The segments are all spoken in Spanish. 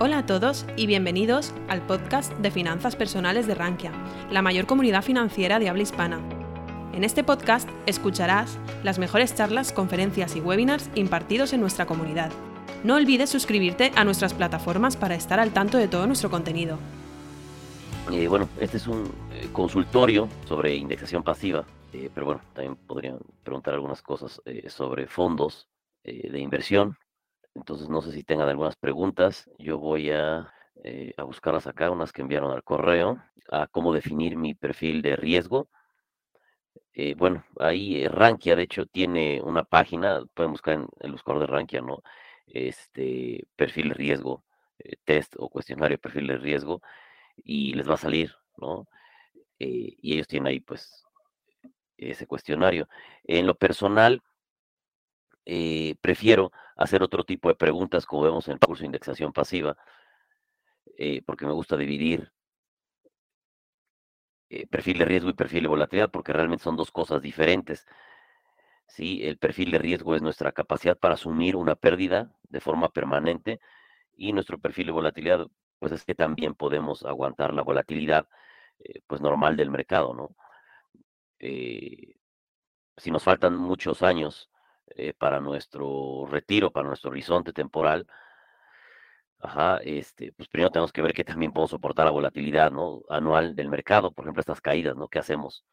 Hola a todos y bienvenidos al podcast de finanzas personales de Rankia, la mayor comunidad financiera de habla hispana. En este podcast escucharás las mejores charlas, conferencias y webinars impartidos en nuestra comunidad. No olvides suscribirte a nuestras plataformas para estar al tanto de todo nuestro contenido. Eh, bueno, este es un eh, consultorio sobre indexación pasiva, eh, pero bueno, también podrían preguntar algunas cosas sobre fondos de inversión, entonces no sé si tengan algunas preguntas. Yo voy a, eh, a buscarlas acá, unas que enviaron al correo, a cómo definir mi perfil de riesgo. Eh, bueno, ahí eh, Rankia, de hecho, tiene una página, pueden buscar en el buscador de Rankia, ¿no? Este perfil de riesgo, test o cuestionario perfil de riesgo, y les va a salir, ¿no? y ellos tienen ahí, pues, ese cuestionario. En lo personal, prefiero hacer otro tipo de preguntas, como vemos en el curso de indexación pasiva, eh, porque me gusta dividir eh, perfil de riesgo y perfil de volatilidad, porque realmente son dos cosas diferentes. ¿sí? El perfil de riesgo es nuestra capacidad para asumir una pérdida de forma permanente y nuestro perfil de volatilidad, pues es que también podemos aguantar la volatilidad pues normal del mercado, ¿no? si nos faltan muchos años eh, para nuestro retiro, para nuestro horizonte temporal, ajá, este, pues primero tenemos que ver que también podemos soportar la volatilidad ¿no? anual del mercado, por ejemplo, estas caídas, ¿no? ¿Qué hacemos?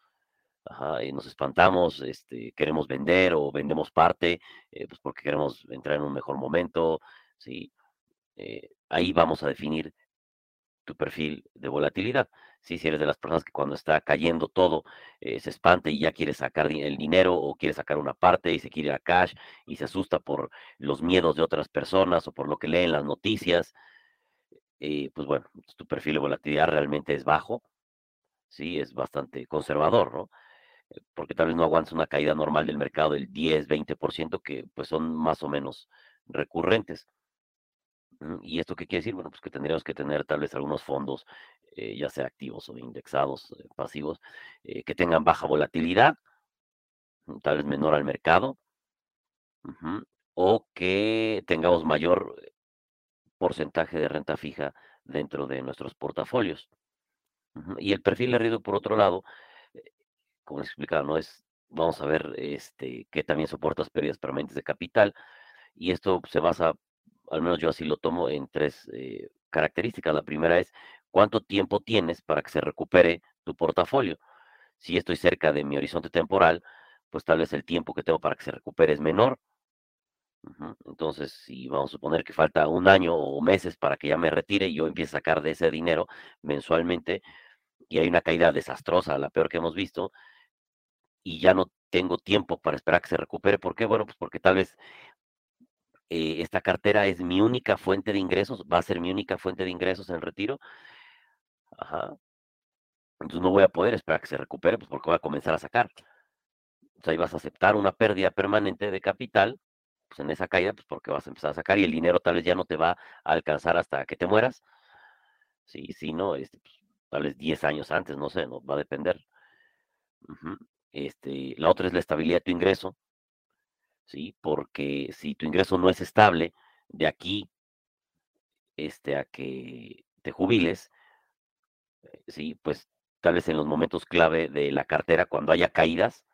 Ajá, y nos espantamos, este, queremos vender o vendemos parte, eh, pues porque queremos entrar en un mejor momento, ¿sí? Eh, ahí vamos a definir tu perfil de volatilidad. Si eres de las personas que cuando está cayendo todo eh, se espanta y ya quiere sacar el dinero o quiere sacar una parte y se quiere ir a cash y se asusta por los miedos de otras personas o por lo que leen las noticias, eh, pues bueno, tu perfil de volatilidad realmente es bajo, sí, es bastante conservador, ¿no? Eh, porque tal vez no aguantes una caída normal del mercado del 10, 20%, que pues son más o menos recurrentes. ¿Y esto qué quiere decir? Bueno, pues que tendríamos que tener tal vez algunos fondos, eh, ya sea activos o indexados, eh, pasivos, eh, que tengan baja volatilidad, mm, tal vez menor al mercado, o que tengamos mayor porcentaje de renta fija dentro de nuestros portafolios. Y el perfil de riesgo, por otro lado, como les explicaba, no es, vamos a ver, este, que también soporta las pérdidas permanentes de capital, y esto se basa al menos yo así lo tomo en tres eh, características. La primera es cuánto tiempo tienes para que se recupere tu portafolio. Si estoy cerca de mi horizonte temporal, pues tal vez el tiempo que tengo para que se recupere es menor. Entonces, si vamos a suponer que falta un año o meses para que ya me retire y yo empiece a sacar de ese dinero mensualmente y hay una caída desastrosa, la peor que hemos visto, y ya no tengo tiempo para esperar que se recupere. ¿Por qué? Bueno, pues porque tal vez eh, esta cartera es mi única fuente de ingresos, va a ser mi única fuente de ingresos en retiro. Ajá. Entonces no voy a poder esperar que se recupere, pues porque voy a comenzar a sacar. Sea, ahí vas a aceptar una pérdida permanente de capital, pues en esa caída, pues porque vas a empezar a sacar y el dinero tal vez ya no te va a alcanzar hasta que te mueras. Sí, sí, no, este, pues, tal vez 10 años antes, no sé, no va a depender. Este, la otra es la estabilidad de tu ingreso. ¿Sí? Porque si tu ingreso no es estable, de aquí este, a que te jubiles, eh, sí, pues tal vez en los momentos clave de la cartera, cuando haya caídas,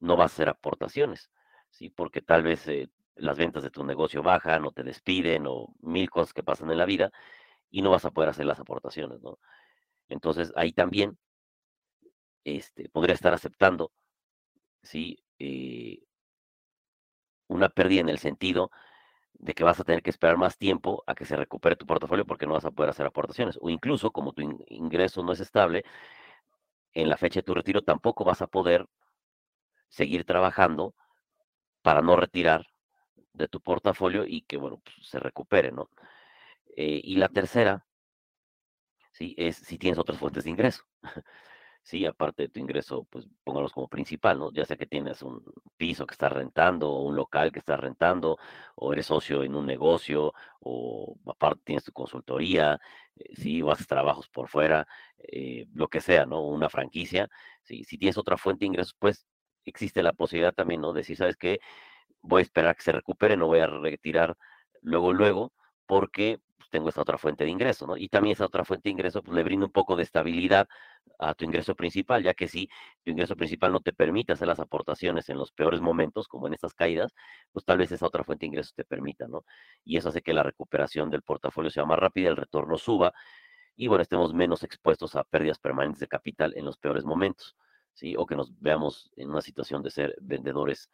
no vas a hacer aportaciones, ¿sí? Porque tal vez eh, las ventas de tu negocio bajan o te despiden o mil cosas que pasan en la vida y no vas a poder hacer las aportaciones, ¿no? Entonces ahí también este, podría estar aceptando, ¿sí? Eh, una pérdida en el sentido de que vas a tener que esperar más tiempo a que se recupere tu portafolio porque no vas a poder hacer aportaciones. O incluso, como tu ingreso no es estable, en la fecha de tu retiro tampoco vas a poder seguir trabajando para no retirar de tu portafolio y que, bueno, pues, se recupere, ¿no? Eh, y la tercera, ¿sí? Es si tienes otras fuentes de ingreso. Sí, aparte de tu ingreso, pues póngalos como principal, ¿no? Ya sea que tienes un piso que estás rentando, o un local que estás rentando, o eres socio en un negocio, o aparte tienes tu consultoría, eh, sí, o haces trabajos por fuera, eh, lo que sea, ¿no? Una franquicia. Sí, si tienes otra fuente de ingresos, pues existe la posibilidad también, ¿no? De decir, ¿sabes qué? Voy a esperar que se recupere, no voy a retirar luego, luego, porque tengo esta otra fuente de ingreso, ¿no? Y también esa otra fuente de ingreso, pues le brinda un poco de estabilidad a tu ingreso principal, ya que si tu ingreso principal no te permite hacer las aportaciones en los peores momentos, como en estas caídas, pues tal vez esa otra fuente de ingresos te permita, ¿no? Y eso hace que la recuperación del portafolio sea más rápida, el retorno suba y, bueno, estemos menos expuestos a pérdidas permanentes de capital en los peores momentos, ¿sí? O que nos veamos en una situación de ser vendedores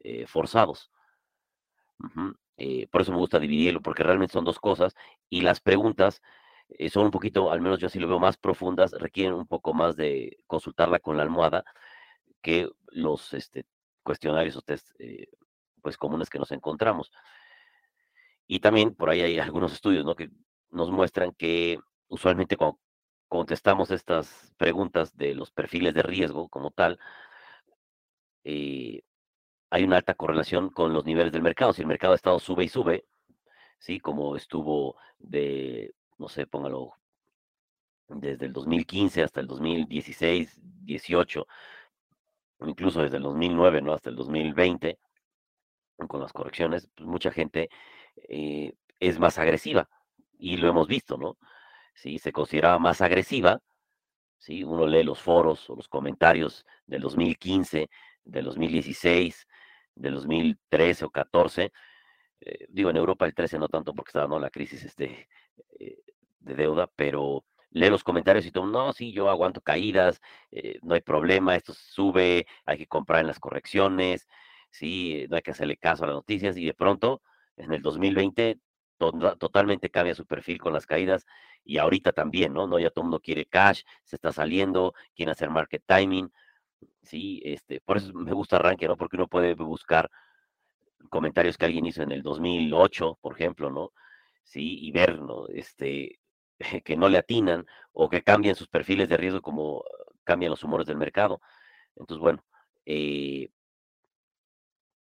eh, forzados. Eh, por eso me gusta dividirlo, porque realmente son dos cosas y las preguntas eh, son un poquito, al menos yo así lo veo, más profundas, requieren un poco más de consultarla con la almohada que los este, cuestionarios o test eh, pues comunes que nos encontramos. Y también por ahí hay algunos estudios ¿no? que nos muestran que usualmente cuando contestamos estas preguntas de los perfiles de riesgo como tal, eh, hay una alta correlación con los niveles del mercado. Si el mercado ha estado sube y sube, ¿sí? Como estuvo de, no sé, póngalo, desde el 2015 hasta el 2016, 18, incluso desde el 2009, ¿no? Hasta el 2020, con las correcciones, pues mucha gente eh, es más agresiva y lo hemos visto, ¿no? Sí, se consideraba más agresiva, ¿sí? Uno lee los foros o los comentarios del 2015, del 2016, del 2013 o 14. Eh, digo, en Europa el 13 no tanto porque estaba ¿no? la crisis este, eh, de deuda, pero lee los comentarios y todo, no, sí, yo aguanto caídas, eh, no hay problema, esto sube, hay que comprar en las correcciones, sí, no hay que hacerle caso a las noticias y de pronto en el 2020 totalmente cambia su perfil con las caídas y ahorita también, ¿no? ¿no? Ya todo el mundo quiere cash, se está saliendo, quiere hacer market timing, Sí, este, por eso me gusta Rankia, ¿no? Porque uno puede buscar comentarios que alguien hizo en el 2008, por ejemplo, ¿no? Sí, y ver, ¿no? Este, que no le atinan o que cambian sus perfiles de riesgo como cambian los humores del mercado. Entonces, bueno, eh,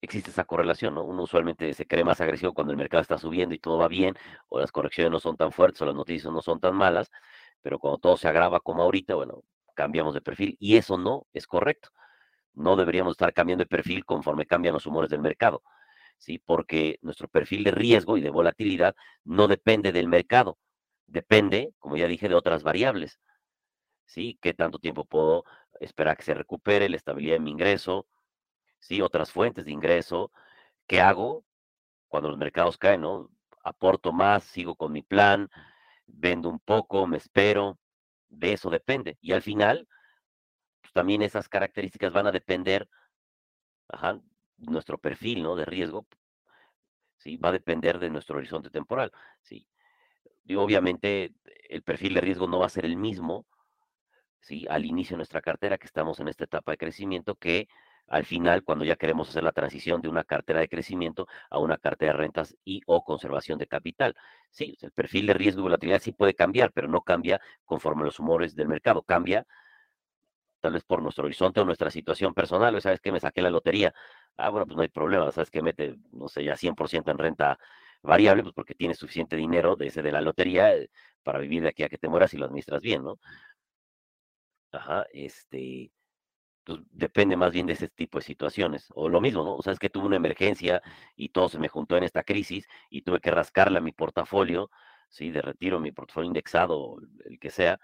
existe esa correlación, ¿no? Uno usualmente se cree más agresivo cuando el mercado está subiendo y todo va bien, o las correcciones no son tan fuertes, o las noticias no son tan malas, pero cuando todo se agrava como ahorita, bueno, cambiamos de perfil y eso no es correcto. No deberíamos estar cambiando de perfil conforme cambian los humores del mercado, ¿sí? Porque nuestro perfil de riesgo y de volatilidad no depende del mercado, depende, como ya dije, de otras variables, ¿sí? ¿Qué tanto tiempo puedo esperar que se recupere la estabilidad de mi ingreso? ¿Sí? Otras fuentes de ingreso. ¿Qué hago cuando los mercados caen? Aporto más, sigo con mi plan, vendo un poco, me espero, de eso depende. Y al final, pues, también esas características van a depender, ajá, nuestro perfil, ¿no? De riesgo, ¿sí? Va a depender de nuestro horizonte temporal, ¿sí? Y obviamente el perfil de riesgo no va a ser el mismo, ¿sí? Al inicio de nuestra cartera, que estamos en esta etapa de crecimiento, que al final, cuando ya queremos hacer la transición de una cartera de crecimiento a una cartera de rentas y o conservación de capital. Sí, el perfil de riesgo y volatilidad sí puede cambiar, pero no cambia conforme los humores del mercado. Cambia tal vez por nuestro horizonte o nuestra situación personal. Sabes que me saqué la lotería. Ah, bueno, pues no hay problema. Sabes que mete, no sé, ya 100% en renta variable, pues porque tienes suficiente dinero de ese de la lotería eh, para vivir de aquí a que te mueras y lo administras bien, ¿no? Ajá, este, pues, depende más bien de ese tipo de situaciones. O lo mismo, ¿no? O sea, es que tuve una emergencia y todo se me juntó en esta crisis y tuve que rascarle a mi portafolio, ¿sí? De retiro, mi portafolio indexado, el que sea,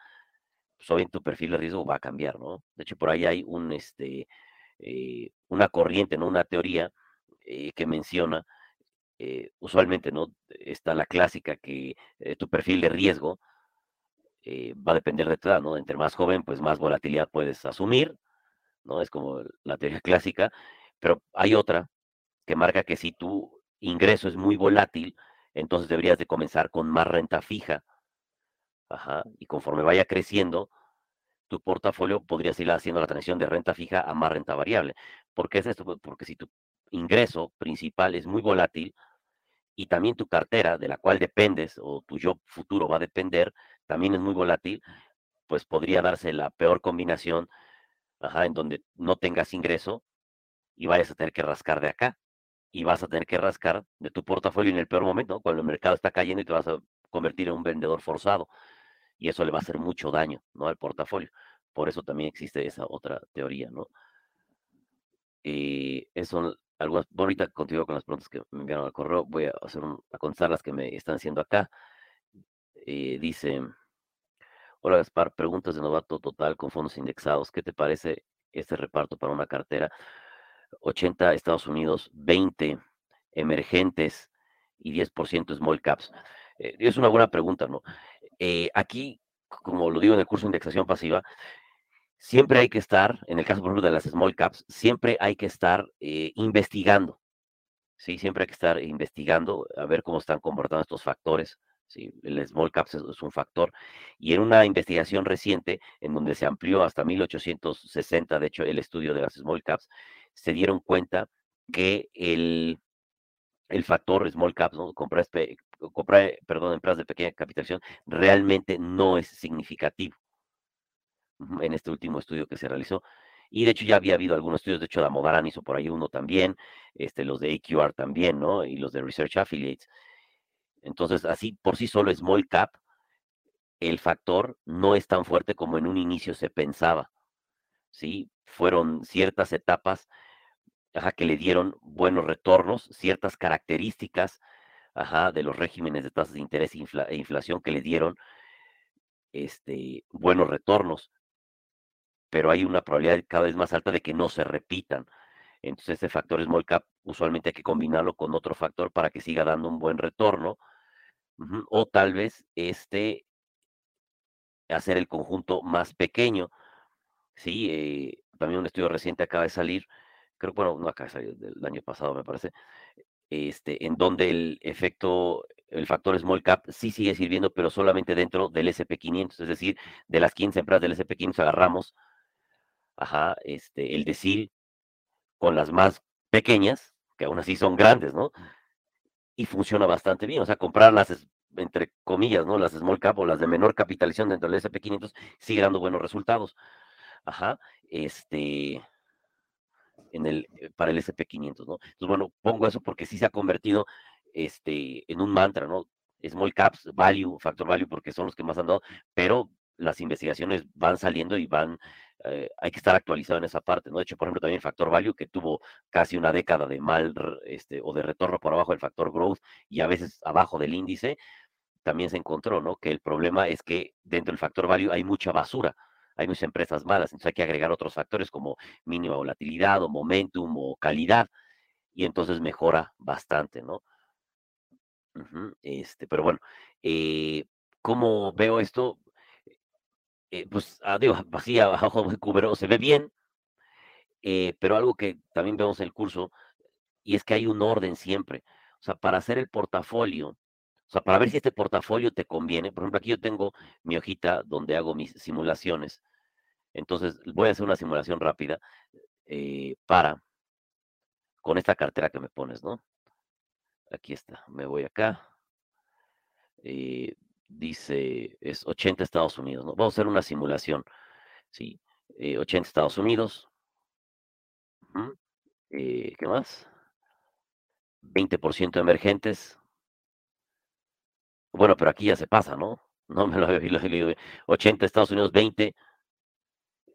pues obviamente tu perfil de riesgo va a cambiar, ¿no? De hecho, por ahí hay un, este, eh, una corriente, ¿no? Una teoría eh, que menciona, eh, usualmente, ¿no? Está la clásica que tu perfil de riesgo va a depender de tu edad, ¿no? Entre más joven, pues más volatilidad puedes asumir, ¿no? Es como la teoría clásica, pero hay otra que marca que si tu ingreso es muy volátil, entonces deberías de comenzar con más renta fija. Ajá, y conforme vaya creciendo, tu portafolio podrías ir haciendo la transición de renta fija a más renta variable. ¿Por qué es esto? Pues porque si tu ingreso principal es muy volátil y también tu cartera de la cual dependes o tu yo futuro va a depender, también es muy volátil, pues podría darse la peor combinación ajá, en donde no tengas ingreso y vayas a tener que rascar de acá. Y vas a tener que rascar de tu portafolio en el peor momento, cuando el mercado está cayendo y te vas a convertir en un vendedor forzado. Y eso le va a hacer mucho daño ¿no? al portafolio. Por eso también existe esa otra teoría, ¿no? Y eso, algunas, bueno, ahorita continúo con las preguntas que me enviaron al correo, voy a hacer a contestar las que me están haciendo acá. Eh, dice, hola Gaspar, preguntas de novato total con fondos indexados. ¿Qué te parece este reparto para una cartera? 80 Estados Unidos, 20 emergentes y 10% small caps. Eh, es una buena pregunta, ¿no? Eh, aquí, como lo digo en el curso de indexación pasiva, siempre hay que estar, en el caso, de las small caps, siempre hay que estar eh, investigando. Sí, siempre hay que estar investigando a ver cómo están comportando estos factores. Sí, el small caps es, un factor. Y en una investigación reciente, en donde se amplió hasta 1860, de hecho, el estudio de las small caps, se dieron cuenta que el, el factor small caps, ¿no? comprar, comprar, perdón, empresas de pequeña capitalización, realmente no es significativo en este último estudio que se realizó. Y de hecho ya había habido algunos estudios, de hecho Damodaran hizo por ahí uno también, este, los de AQR también, ¿no? Y los de Research Affiliates. Entonces, así por sí solo Small Cap, el factor no es tan fuerte como en un inicio se pensaba. ¿sí? Fueron ciertas etapas ajá, que le dieron buenos retornos, ciertas características ajá, de los regímenes de tasas de interés e inflación que le dieron este, buenos retornos, pero hay una probabilidad cada vez más alta de que no se repitan. Entonces, ese factor small cap usualmente hay que combinarlo con otro factor para que siga dando un buen retorno. O tal vez este hacer el conjunto más pequeño. Sí, eh, también un estudio reciente acaba de salir, creo, bueno, no acaba de salir del año pasado, me parece, este, en donde el efecto, el factor small cap sí sigue sirviendo, pero solamente dentro del SP500, es decir, de las 15 empresas del SP500 agarramos, ajá, este, el decil con las más pequeñas, que aún así son grandes, ¿no? Funciona bastante bien, o sea, comprar las, entre comillas, ¿no? Las small cap o las de menor capitalización dentro del SP500 sigue dando buenos resultados. Ajá, este, en el, eh, para el SP500, ¿no? Entonces, bueno, pongo eso porque sí se ha convertido este, en un mantra, ¿no? Small caps, value, factor value, porque son los que más han dado, pero las investigaciones van saliendo y van, eh, hay que estar actualizado en esa parte, ¿no? De hecho, por ejemplo, también Factor Value, que tuvo casi una década de mal, este, o de retorno por abajo del Factor Growth y a veces abajo del índice, también se encontró, ¿no? Que el problema es que dentro del Factor Value hay mucha basura hay muchas empresas malas, entonces hay que agregar otros factores como mínima volatilidad o momentum o calidad, y entonces mejora bastante, ¿no? este, pero bueno, eh, ¿cómo veo esto? Eh, pues, ah, digo, así abajo de cubero se ve bien, eh, pero algo que también vemos en el curso, y es que hay un orden siempre. O sea, para hacer el portafolio, o sea, para ver si este portafolio te conviene, por ejemplo, aquí yo tengo mi hojita donde hago mis simulaciones. Entonces, voy a hacer una simulación rápida eh, para, con esta cartera que me pones, ¿no? Aquí está, me voy acá. Eh, dice, es 80 Estados Unidos, ¿no? Vamos a hacer una simulación, ¿sí? 80 eh, Estados Unidos. ¿Qué más? 20% emergentes. Bueno, pero aquí ya se pasa, ¿no? No me lo había leído. 80 Estados Unidos, 20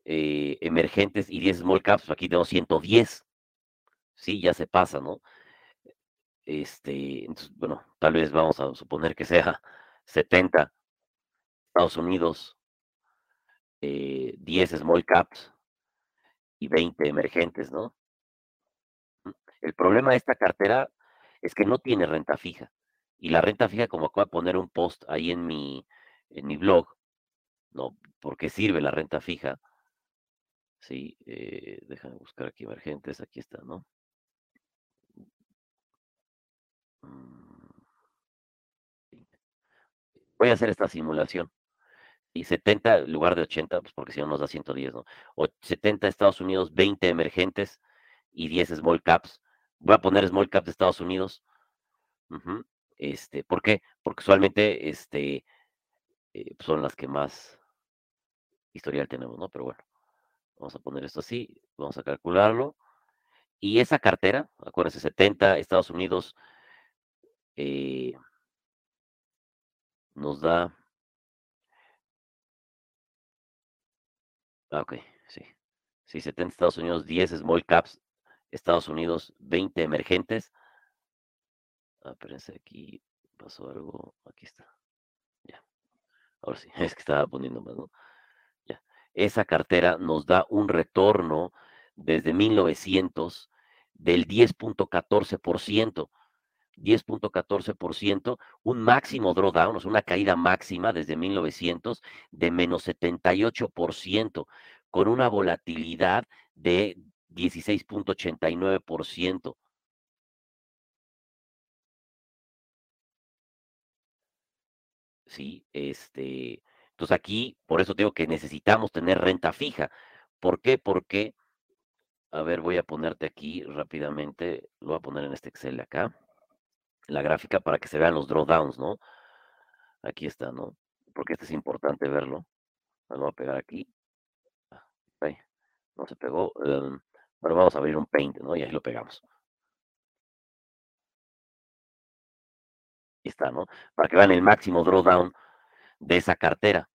eh, emergentes y 10 small caps, aquí tengo 110. Sí, ya se pasa, ¿no? Este, bueno, tal vez vamos a suponer que sea 70 Estados Unidos, 10 eh, small caps y 20 emergentes, ¿no? El problema de esta cartera es que no tiene renta fija. Y la renta fija, como acabo de poner un post ahí en mi, en mi blog, ¿no? ¿Por sirve la renta fija? Sí, eh, déjame buscar aquí emergentes, aquí está, ¿no? Mm. Voy a hacer esta simulación. Y 70 en lugar de 80, pues porque si no nos da 110, ¿no? O 70 Estados Unidos, 20 emergentes y 10 small caps. Voy a poner small caps de Estados Unidos. Este, ¿por qué? Porque usualmente este, eh, son las que más historial tenemos, ¿no? Pero bueno. Vamos a poner esto así, vamos a calcularlo. Y esa cartera, acuérdense, 70 Estados Unidos eh, nos da... Ah, ok, sí. Sí, 70 Estados Unidos, 10 small caps, Estados Unidos, 20 emergentes. Ah, aquí pasó algo, aquí está. Ya, Ahora sí, es que estaba poniendo más, ¿no? Ya. Esa cartera nos da un retorno desde 1900 del 10.14%. 10.14%, un máximo drawdown, o sea, una caída máxima desde 1900 de menos 78%, con una volatilidad de 16.89%. Sí, este, entonces aquí, por eso digo que necesitamos tener renta fija. ¿Por qué? Porque, a ver, voy a ponerte aquí rápidamente, lo voy a poner en este Excel de la gráfica para que se vean los drawdowns, ¿no? Aquí está, ¿no? Porque este es importante verlo. Lo voy a pegar aquí. Ahí, no se pegó. Bueno, vamos a abrir un paint, ¿no? Y ahí lo pegamos. Ahí está, ¿no? Para que vean el máximo drawdown de esa cartera.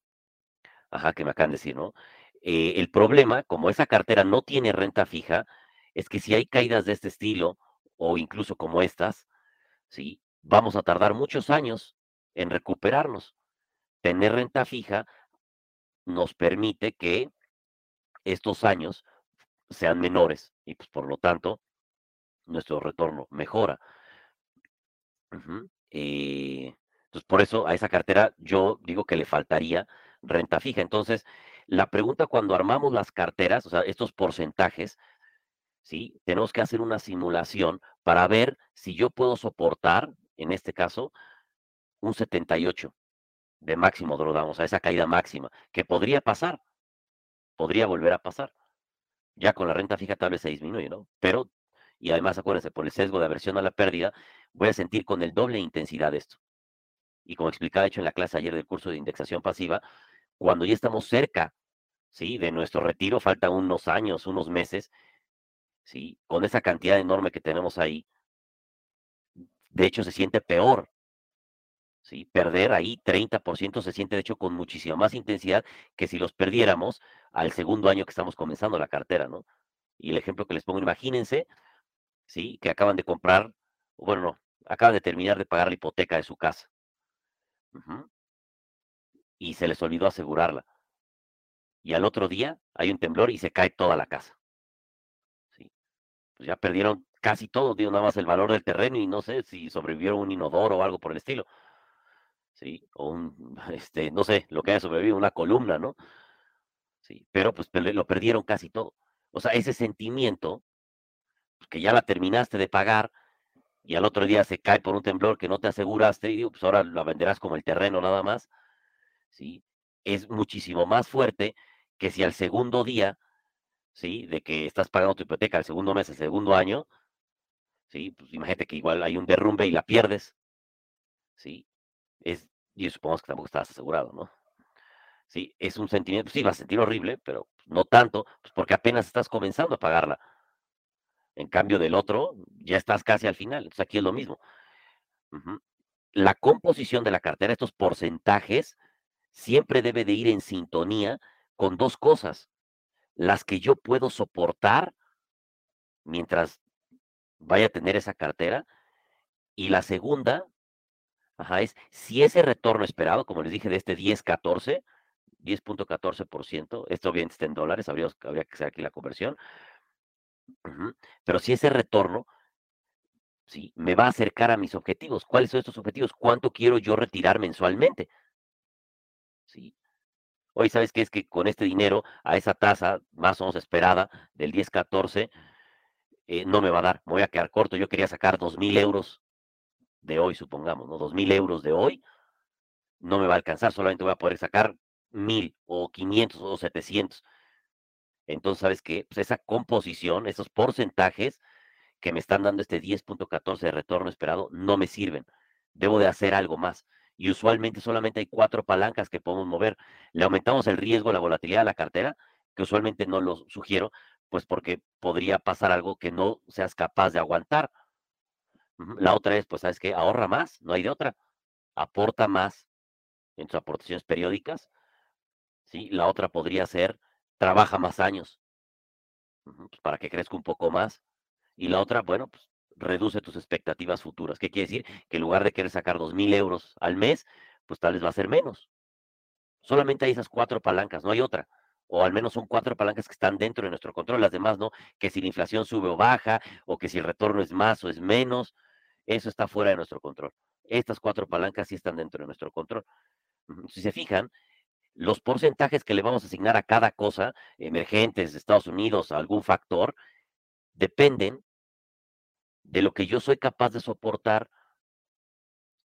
Ajá, que me acaban de decir, ¿no? Eh, el problema, como esa cartera no tiene renta fija, es que si hay caídas de este estilo, o incluso como estas, ¿sí? Vamos a tardar muchos años en recuperarnos. Tener renta fija nos permite que estos años sean menores y pues por lo tanto nuestro retorno mejora. Eh, entonces, por eso a esa cartera yo digo que le faltaría renta fija. Entonces, la pregunta cuando armamos las carteras, o sea, estos porcentajes, ¿sí? Tenemos que hacer una simulación para ver si yo puedo soportar, en este caso, un 78 de máximo drawdown, o sea, esa caída máxima, que podría pasar, podría volver a pasar. Ya con la renta fija tal vez se disminuye, ¿no? Pero, y además acuérdense, por el sesgo de aversión a la pérdida, voy a sentir con el doble intensidad esto. Y como explicaba hecho en la clase ayer del curso de indexación pasiva, cuando ya estamos cerca, ¿sí? De nuestro retiro, faltan unos años, unos meses, ¿sí? Con esa cantidad enorme que tenemos ahí, de hecho se siente peor. ¿sí? Perder ahí 30% se siente de hecho con muchísima más intensidad que si los perdiéramos al segundo año que estamos comenzando la cartera, ¿no? Y el ejemplo que les pongo, imagínense, ¿sí? Que acaban de comprar, bueno, no, acaban de terminar de pagar la hipoteca de su casa. Y se les olvidó asegurarla. Y al otro día hay un temblor y se cae toda la casa. Pues, ya perdieron casi todo, digo, nada más el valor del terreno y no sé si sobrevivieron un inodoro o algo por el estilo. Sí, o un, este, no sé, lo que haya sobrevivido, una columna, ¿no? Sí, pero pues lo perdieron casi todo. O sea, ese sentimiento, pues, que ya la terminaste de pagar y al otro día se cae por un temblor que no te aseguraste y digo, pues ahora la venderás como el terreno nada más, ¿sí? Es muchísimo más fuerte que si al segundo día ¿sí? De que estás pagando tu hipoteca el segundo mes, el segundo año, ¿sí? Pues imagínate que igual hay un derrumbe y la pierdes, ¿sí? Es, y supongo que tampoco estás asegurado, ¿no? Sí, es un sentimiento, sí, vas a sentir horrible, pero no tanto, pues porque apenas estás comenzando a pagarla. En cambio del otro, ya estás casi al final. Entonces aquí es lo mismo. La composición de la cartera, estos porcentajes, siempre debe de ir en sintonía con dos cosas las que yo puedo soportar mientras vaya a tener esa cartera. Y la segunda, ajá, es si ese retorno esperado, como les dije, de este 10-14, 10.14%, esto obviamente está en dólares, habría, que hacer aquí la conversión, pero si ese retorno sí, me va a acercar a mis objetivos, ¿cuáles son estos objetivos? ¿Cuánto quiero yo retirar mensualmente? ¿Sí? Hoy, ¿sabes qué? Es que con este dinero, a esa tasa más o menos esperada del 10-14, eh, no me va a dar, me voy a quedar corto. Yo quería sacar 2.000 euros de hoy, supongamos, ¿no? 2.000 euros de hoy, no me va a alcanzar, solamente voy a poder sacar 1.000 o 500 o 700. Entonces, ¿sabes qué? Pues esa composición, esos porcentajes que me están dando este 10.14 de retorno esperado, no me sirven. Debo de hacer algo más y usualmente solamente hay cuatro palancas que podemos mover. Le aumentamos el riesgo, la volatilidad de la cartera, que usualmente no lo sugiero, pues porque podría pasar algo que no seas capaz de aguantar. La otra es, pues, ¿sabes qué? Ahorra más, no hay de otra. Aporta más en tus aportaciones periódicas. ¿sí? La otra podría ser, trabaja más años, pues, para que crezca un poco más. Y la otra, bueno, pues reduce tus expectativas futuras. ¿Qué quiere decir? Que en lugar de querer sacar dos mil euros al mes, pues tal vez va a ser menos. Solamente hay esas cuatro palancas, no hay otra. O al menos son cuatro palancas que están dentro de nuestro control. Las demás no, que si la inflación sube o baja, o que si el retorno es más o es menos, eso está fuera de nuestro control. Estas cuatro palancas sí están dentro de nuestro control. Si se fijan, los porcentajes que le vamos a asignar a cada cosa, emergentes Estados Unidos, a algún factor, dependen de lo que yo soy capaz de soportar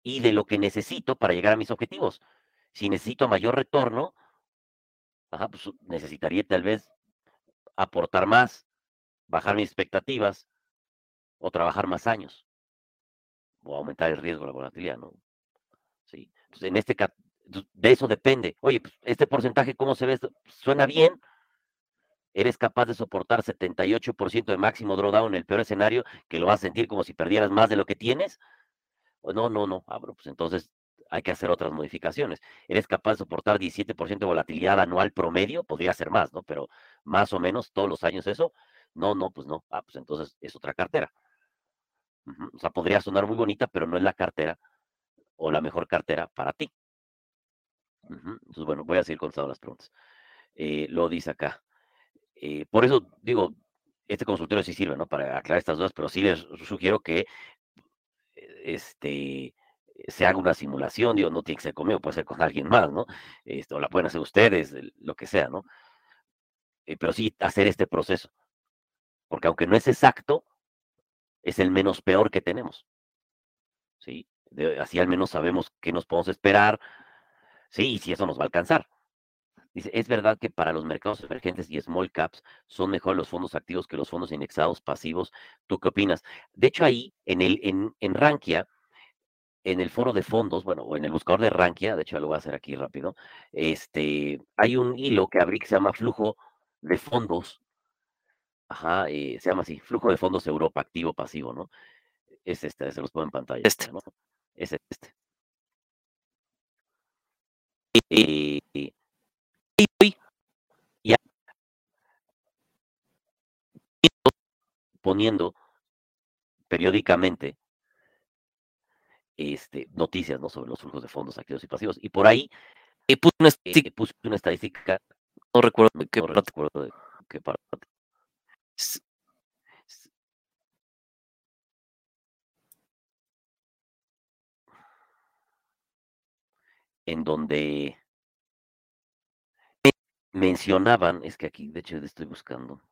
y de lo que necesito para llegar a mis objetivos. Si necesito mayor retorno, pues necesitaría tal vez aportar más, bajar mis expectativas o trabajar más años o aumentar el riesgo de la volatilidad, ¿no? Sí. En este de eso depende. Oye, pues, este porcentaje, ¿cómo se ve? Suena bien. Eres capaz de soportar 78% de máximo drawdown en el peor escenario, que lo vas a sentir como si perdieras más de lo que tienes. No, no, no. Ah, pues entonces hay que hacer otras modificaciones. ¿Eres capaz de soportar 17% de volatilidad anual promedio? Podría ser más, ¿no? Pero más o menos todos los años eso. No, no, pues no. Ah, pues entonces es otra cartera. O sea, podría sonar muy bonita, pero no es la cartera o la mejor cartera para ti. Entonces, bueno, voy a seguir contestando las preguntas. Eh, lo dice acá. Eh, por eso digo, este consultorio sí sirve, ¿no? Para aclarar estas dudas, pero sí les sugiero que este, se haga una simulación, digo, no tiene que ser conmigo, puede ser con alguien más, ¿no? Esto, la pueden hacer ustedes, lo que sea, ¿no? Eh, pero sí hacer este proceso. Porque aunque no es exacto, es el menos peor que tenemos. ¿Sí? así al menos sabemos qué nos podemos esperar, sí, y si eso nos va a alcanzar. Dice, es verdad que para los mercados emergentes y small caps son mejor los fondos activos que los fondos indexados pasivos. ¿Tú qué opinas? De hecho, ahí en el en, en Rankia, en el foro de fondos, bueno, o en el buscador de Rankia, de hecho lo voy a hacer aquí rápido, este, hay un hilo que abrí que se llama flujo de fondos. Ajá, eh, se llama así, flujo de fondos Europa, activo, pasivo, ¿no? Es este, se los pongo en pantalla. Este. ¿no? Es este. Y, ya poniendo periódicamente este, noticias ¿no? sobre los flujos de fondos activos y pasivos. Y por ahí eh, puse, una estadística, puse una estadística, no recuerdo qué, no recuerdo de qué parte. En donde mencionaban, es que aquí, de hecho, estoy buscando.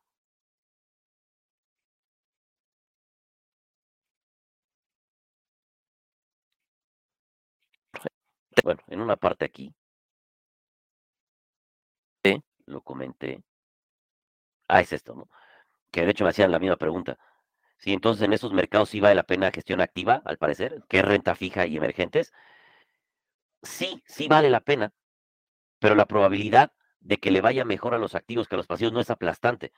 Bueno, en una parte aquí, lo comenté. Ah, es esto, ¿no? Que de hecho me hacían la misma pregunta. Sí, entonces en esos mercados sí vale la pena gestión activa, al parecer, que es renta fija y emergentes. Sí, sí vale la pena, pero la probabilidad de que le vaya mejor a los activos que a los pasivos no es aplastante.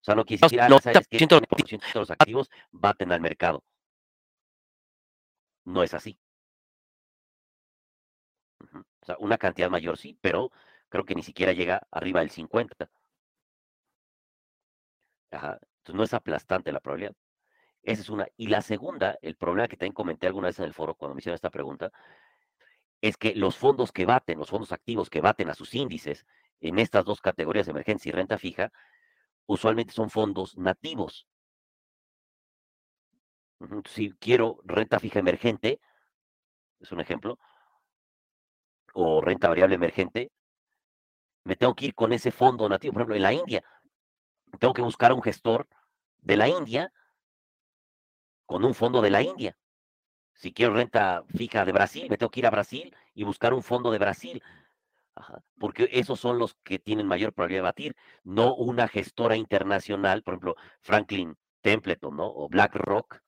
O sea, no quisiera decir, ah, que el de los activos baten al mercado. No es así. O sea, una cantidad mayor sí, pero creo que ni siquiera llega arriba del 50. Ajá. Entonces no es aplastante la probabilidad. Esa es una. Y la segunda, el problema que también comenté alguna vez en el foro cuando me hicieron esta pregunta, es que los fondos que baten, los fondos activos que baten a sus índices en estas dos categorías, emergencia y renta fija, usualmente son fondos nativos. Si quiero renta fija emergente, es un ejemplo, o renta variable emergente, me tengo que ir con ese fondo nativo. Por ejemplo, en la India, tengo que buscar un gestor de la India con un fondo de la India. Si quiero renta fija de Brasil, me tengo que ir a Brasil y buscar un fondo de Brasil. Porque esos son los que tienen mayor probabilidad de batir, no una gestora internacional, por ejemplo, Franklin Templeton, ¿no? O BlackRock,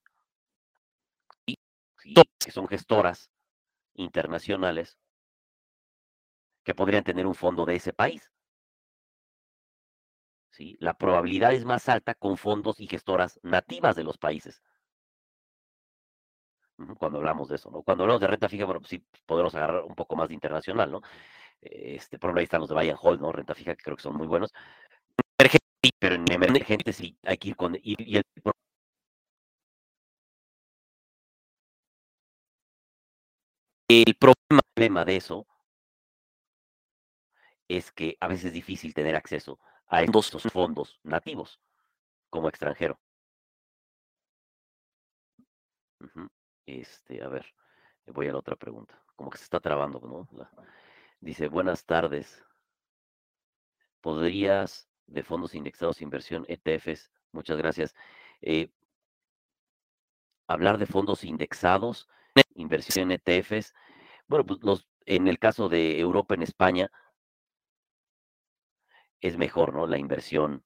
que son gestoras internacionales que podrían tener un fondo de ese país. ¿Sí? La probabilidad es más alta con fondos y gestoras nativas de los países. Cuando hablamos de eso, ¿no? Cuando hablamos de renta fija, bueno, pues sí podemos agarrar un poco más de internacional, ¿no? Este, por ejemplo, ahí están los de Bayern Hall, ¿no? Renta fija, que creo que son muy buenos. Pero en emergente sí hay que ir con. Y, el, el problema de eso es que a veces es difícil tener acceso a estos fondos nativos como extranjero. Este, a ver, voy a la otra pregunta. Como que se está trabando, ¿no? Dice, buenas tardes. ¿Podrías de fondos indexados, inversión, ETFs? Muchas gracias. Eh, hablar de fondos indexados, inversión en ETFs. Bueno, pues los, en el caso de Europa, en España, es mejor, ¿no? La inversión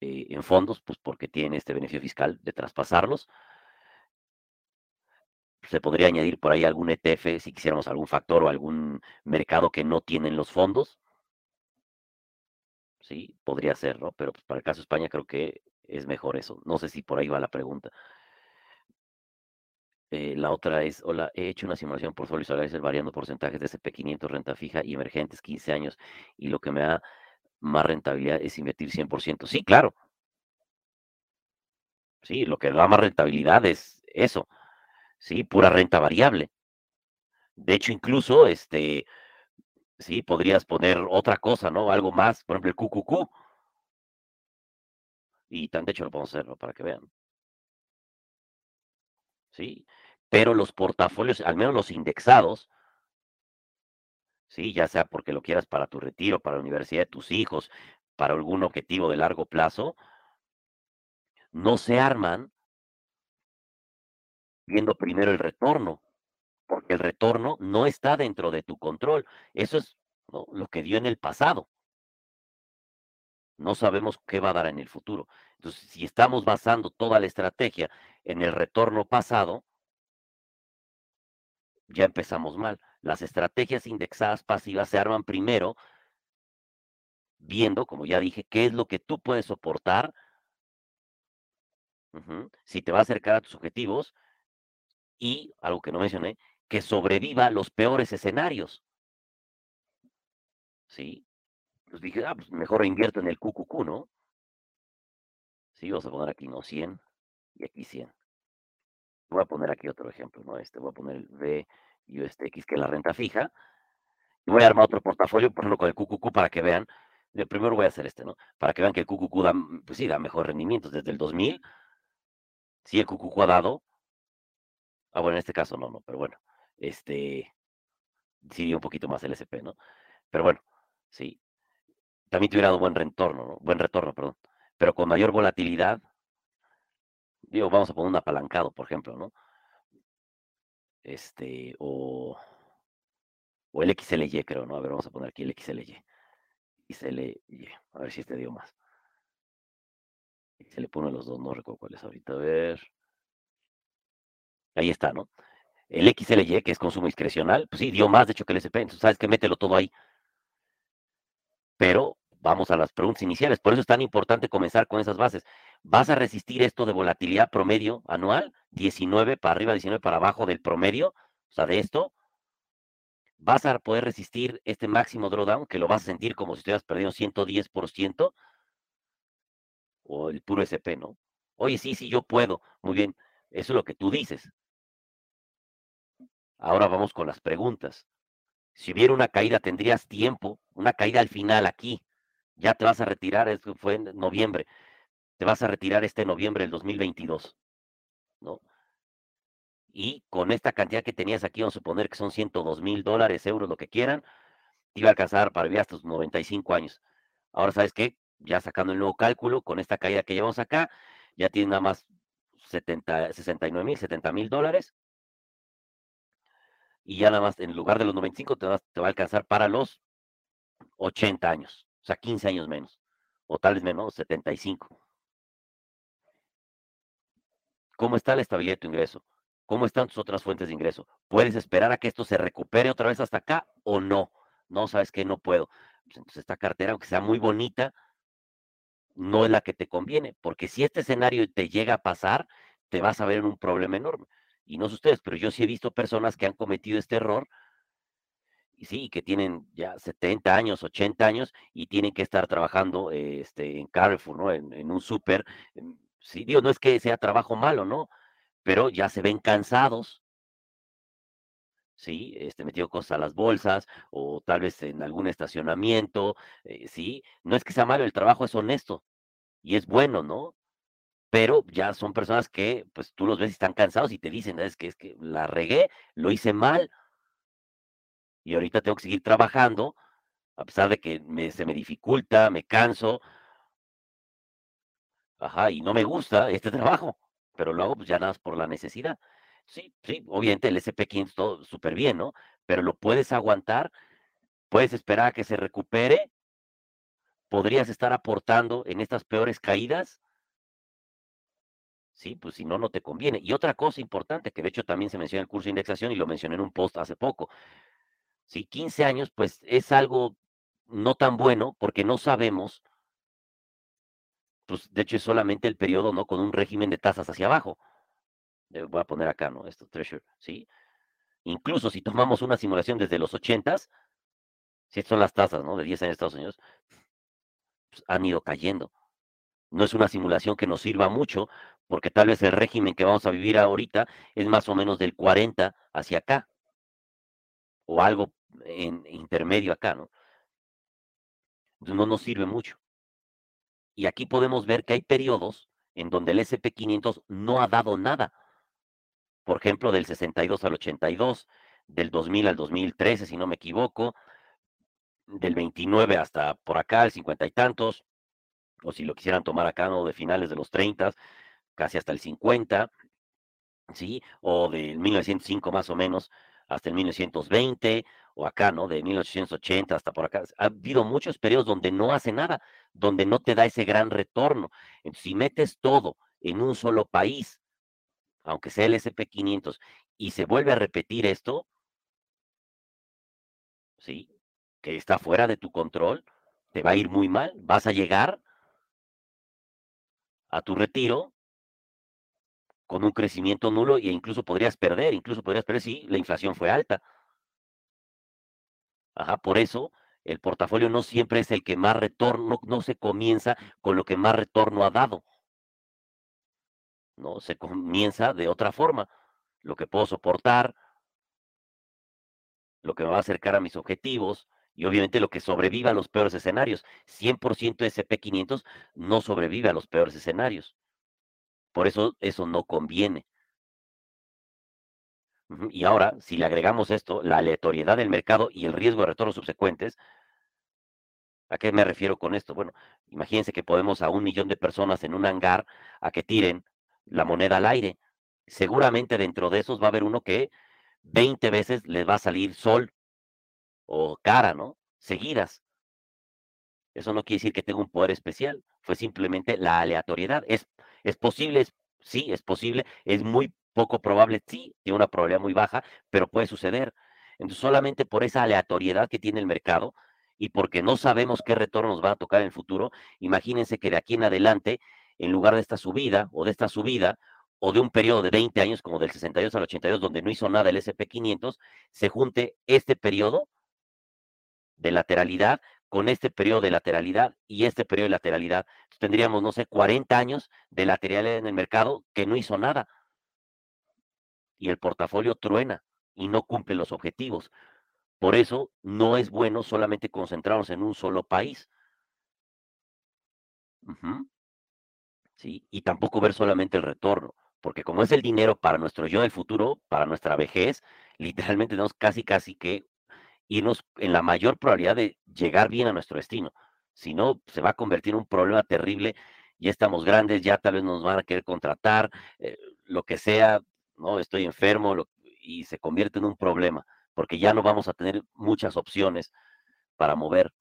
eh, en fondos, pues porque tiene este beneficio fiscal de traspasarlos. Se podría añadir por ahí algún ETF si quisiéramos algún factor o algún mercado que no tienen los fondos. Sí, podría ser, ¿no? Pero pues, para el caso de España creo que es mejor eso. No sé si por ahí va la pregunta. Eh, la otra es, hola, he hecho una simulación por portfolio salarios variando porcentajes de SP500, renta fija y emergentes 15 años y lo que me da más rentabilidad es invertir 100%. Sí, claro. Sí, lo que da más rentabilidad es eso. Sí, pura renta variable. De hecho, incluso, este, sí, podrías poner otra cosa, ¿no? Algo más, por ejemplo, el QQQ. Y tan de hecho lo podemos hacer, ¿no? Para que vean. Sí, pero los portafolios, al menos los indexados, sí, ya sea porque lo quieras para tu retiro, para la universidad de tus hijos, para algún objetivo de largo plazo, no se arman viendo primero el retorno, porque el retorno no está dentro de tu control. Eso es lo que dio en el pasado. No sabemos qué va a dar en el futuro. Entonces, si estamos basando toda la estrategia en el retorno pasado, ya empezamos mal. Las estrategias indexadas pasivas se arman primero viendo, como ya dije, qué es lo que tú puedes soportar, si te va a acercar a tus objetivos y, algo que no mencioné, que sobreviva los peores escenarios. ¿Sí? Pues dije, ah, pues mejor invierto en el QQQ, ¿no? Sí, vamos a poner aquí, ¿no? 100 y aquí 100. Voy a poner aquí otro ejemplo, ¿no? Este, voy a poner el VUSTX, que es la renta fija. Y voy a armar otro portafolio, por ejemplo, con el QQQ para que vean. El primero voy a hacer este, ¿no? Para que vean que el QQQ da, pues sí, da mejor rendimiento desde el 2000. Sí, el QQQ ha dado. Ah, bueno, en este caso no, no, pero bueno. Este, sí un poquito más el SP, ¿no? Pero bueno, sí. También tuviera dado buen retorno, ¿no? Buen retorno, perdón. Pero con mayor volatilidad, digo, vamos a poner un apalancado, por ejemplo, ¿no? Este, o, o el XLY, creo, ¿no? A ver, vamos a poner aquí el XLY. XLY, a ver si este dio más. Se le pone los dos, no recuerdo cuáles ahorita, a ver. Ahí está, ¿no? El XLY, que es consumo discrecional, pues sí, dio más, de hecho, que el SP, entonces sabes que mételo todo ahí. Pero vamos a las preguntas iniciales, por eso es tan importante comenzar con esas bases. ¿Vas a resistir esto de volatilidad promedio anual? 19 para arriba, 19 para abajo del promedio, o sea, de esto. ¿Vas a poder resistir este máximo drawdown que lo vas a sentir como si estuvieras perdiendo 110%? O el puro SP, ¿no? Oye, sí, sí, yo puedo. Muy bien, eso es lo que tú dices. Ahora vamos con las preguntas. Si hubiera una caída, ¿tendrías tiempo? Una caída al final aquí. Ya te vas a retirar, esto fue en noviembre te vas a retirar este noviembre del 2022, ¿no? Y con esta cantidad que tenías aquí, vamos a suponer que son 102 mil dólares, euros, lo que quieran, te iba a alcanzar para vivir hasta tus 95 años. Ahora, ¿sabes qué? Ya sacando el nuevo cálculo, con esta caída que llevamos acá, ya tienes nada más 70, 69 mil, 70 mil dólares. Y ya nada más, en lugar de los 95, te, te va a alcanzar para los 80 años, o sea, 15 años menos, o tal vez menos, 75. ¿Cómo está la estabilidad de tu ingreso? ¿Cómo están tus otras fuentes de ingreso? ¿Puedes esperar a que esto se recupere otra vez hasta acá o no? No, sabes que no puedo. Pues entonces esta cartera, aunque sea muy bonita, no es la que te conviene, porque si este escenario te llega a pasar, te vas a ver en un problema enorme. Y no sé ustedes, pero yo sí he visto personas que han cometido este error y sí, que tienen ya 70 años, 80 años y tienen que estar trabajando este, en Carrefour, ¿no? En, un súper, sí, digo, no es que sea trabajo malo, ¿no? Pero ya se ven cansados. ¿sí? Este, metido cosas a las bolsas o tal vez en algún estacionamiento, eh, ¿sí? No es que sea malo, el trabajo es honesto y es bueno, ¿no? Pero ya son personas que, pues tú los ves y están cansados y te dicen, es que es que la regué, lo hice mal y ahorita tengo que seguir trabajando, a pesar de que me, se me dificulta, me canso, ajá, y no me gusta este trabajo, pero lo hago pues ya nada más por la necesidad. Sí, sí, obviamente el SP500 todo súper bien, ¿no? Pero lo puedes aguantar, puedes esperar a que se recupere, podrías estar aportando en estas peores caídas. Sí, pues si no, no te conviene. Y otra cosa importante, que de hecho también se menciona en el curso de indexación y lo mencioné en un post hace poco. Sí, 15 años, pues es algo no tan bueno porque no sabemos, pues de hecho es solamente el periodo, ¿no? Con un régimen de tasas hacia abajo. Eh, voy a poner acá, ¿no? Esto, Treasure, ¿sí? Incluso si tomamos una simulación desde los 80s, si son las tasas, ¿no? De 10 años de Estados Unidos, pues, han ido cayendo. No es una simulación que nos sirva mucho, porque tal vez el régimen que vamos a vivir ahorita es más o menos del 40 hacia acá, o algo en intermedio acá, ¿no? No nos sirve mucho. Y aquí podemos ver que hay periodos en donde el SP500 no ha dado nada por ejemplo, del 62 al 82, del 2000 al 2013, si no me equivoco, del 29 hasta por acá, el 50 y tantos, o si lo quisieran tomar acá, ¿no? De finales de los 30, casi hasta el 50, ¿sí? O del 1905 más o menos hasta el 1920, o acá, ¿no? De 1880 hasta por acá. Ha habido muchos periodos donde no hace nada, donde no te da ese gran retorno. Entonces, si metes todo en un solo país, aunque sea el SP500, y se vuelve a repetir esto, ¿sí? Que está fuera de tu control, te va a ir muy mal, vas a llegar a tu retiro con un crecimiento nulo e incluso podrías perder, incluso podrías perder si la inflación fue alta. Ajá, por eso el portafolio no siempre es el que más retorno, no se comienza con lo que más retorno ha dado. ¿no? Se comienza de otra forma, lo que puedo soportar, lo que me va a acercar a mis objetivos y obviamente lo que sobreviva a los peores escenarios. 100% de SP500 no sobrevive a los peores escenarios. Por eso eso no conviene. Y ahora, si le agregamos esto, la aleatoriedad del mercado y el riesgo de retornos subsecuentes, ¿a qué me refiero con esto? Bueno, imagínense que podemos a un millón de personas en un hangar a que tiren la moneda al aire. Seguramente dentro de esos va a haber uno que 20 veces les va a salir sol o cara, ¿no? Seguidas. Eso no quiere decir que tenga un poder especial, fue simplemente la aleatoriedad. ¿Es, es posible? sí, es posible. Es muy poco probable, sí, tiene una probabilidad muy baja, pero puede suceder. Entonces, solamente por esa aleatoriedad que tiene el mercado y porque no sabemos qué retorno nos va a tocar en el futuro, imagínense que de aquí en adelante en lugar de esta subida o de esta subida o de un periodo de 20 años como del 62 al 82 donde no hizo nada el SP500, se junte este periodo de lateralidad con este periodo de lateralidad y este periodo de lateralidad. tendríamos, no sé, 40 años de lateralidad en el mercado que no hizo nada. Y el portafolio truena y no cumple los objetivos. Por eso no es bueno solamente concentrarnos en un solo país. Y tampoco ver solamente el retorno, porque como es el dinero para nuestro yo del futuro, para nuestra vejez, literalmente tenemos casi, casi que irnos en la mayor probabilidad de llegar bien a nuestro destino. Si no, se va a convertir en un problema terrible. Ya estamos grandes, ya tal vez nos van a querer contratar, eh, lo que sea, ¿no? Estoy enfermo y se convierte en un problema, porque ya no vamos a tener muchas opciones para mover